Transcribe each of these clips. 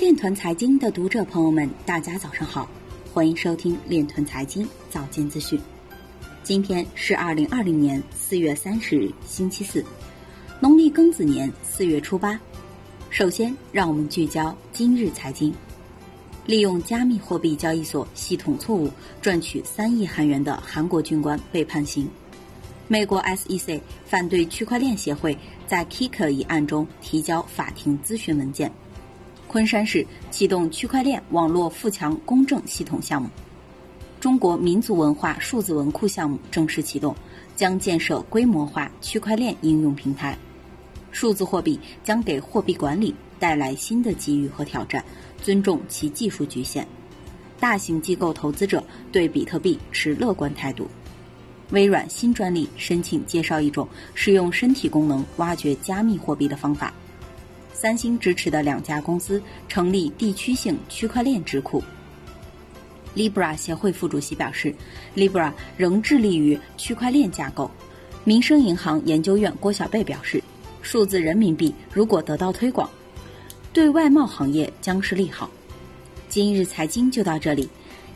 链团财经的读者朋友们，大家早上好，欢迎收听链团财经早间资讯。今天是二零二零年四月三十日，星期四，农历庚子年四月初八。首先，让我们聚焦今日财经。利用加密货币交易所系统错误赚取三亿韩元的韩国军官被判刑。美国 SEC 反对区块链协会在 Kicker 一案中提交法庭咨询文件。昆山市启动区块链网络富强公证系统项目。中国民族文化数字文库项目正式启动，将建设规模化区块链应用平台。数字货币将给货币管理带来新的机遇和挑战，尊重其技术局限。大型机构投资者对比特币持乐观态度。微软新专利申请介绍一种使用身体功能挖掘加密货币的方法。三星支持的两家公司成立地区性区块链智库。Libra 协会副主席表示，Libra 仍致力于区块链架构。民生银行研究院郭小贝表示，数字人民币如果得到推广，对外贸行业将是利好。今日财经就到这里，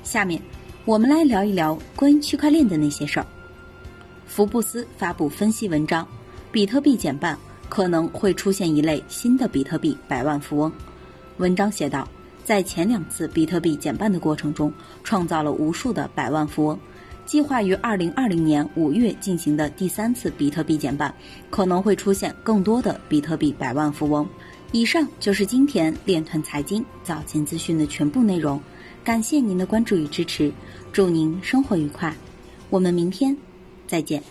下面我们来聊一聊关于区块链的那些事儿。福布斯发布分析文章，比特币减半。可能会出现一类新的比特币百万富翁。文章写道，在前两次比特币减半的过程中，创造了无数的百万富翁。计划于二零二零年五月进行的第三次比特币减半，可能会出现更多的比特币百万富翁。以上就是今天链团财经早间资讯的全部内容，感谢您的关注与支持，祝您生活愉快，我们明天再见。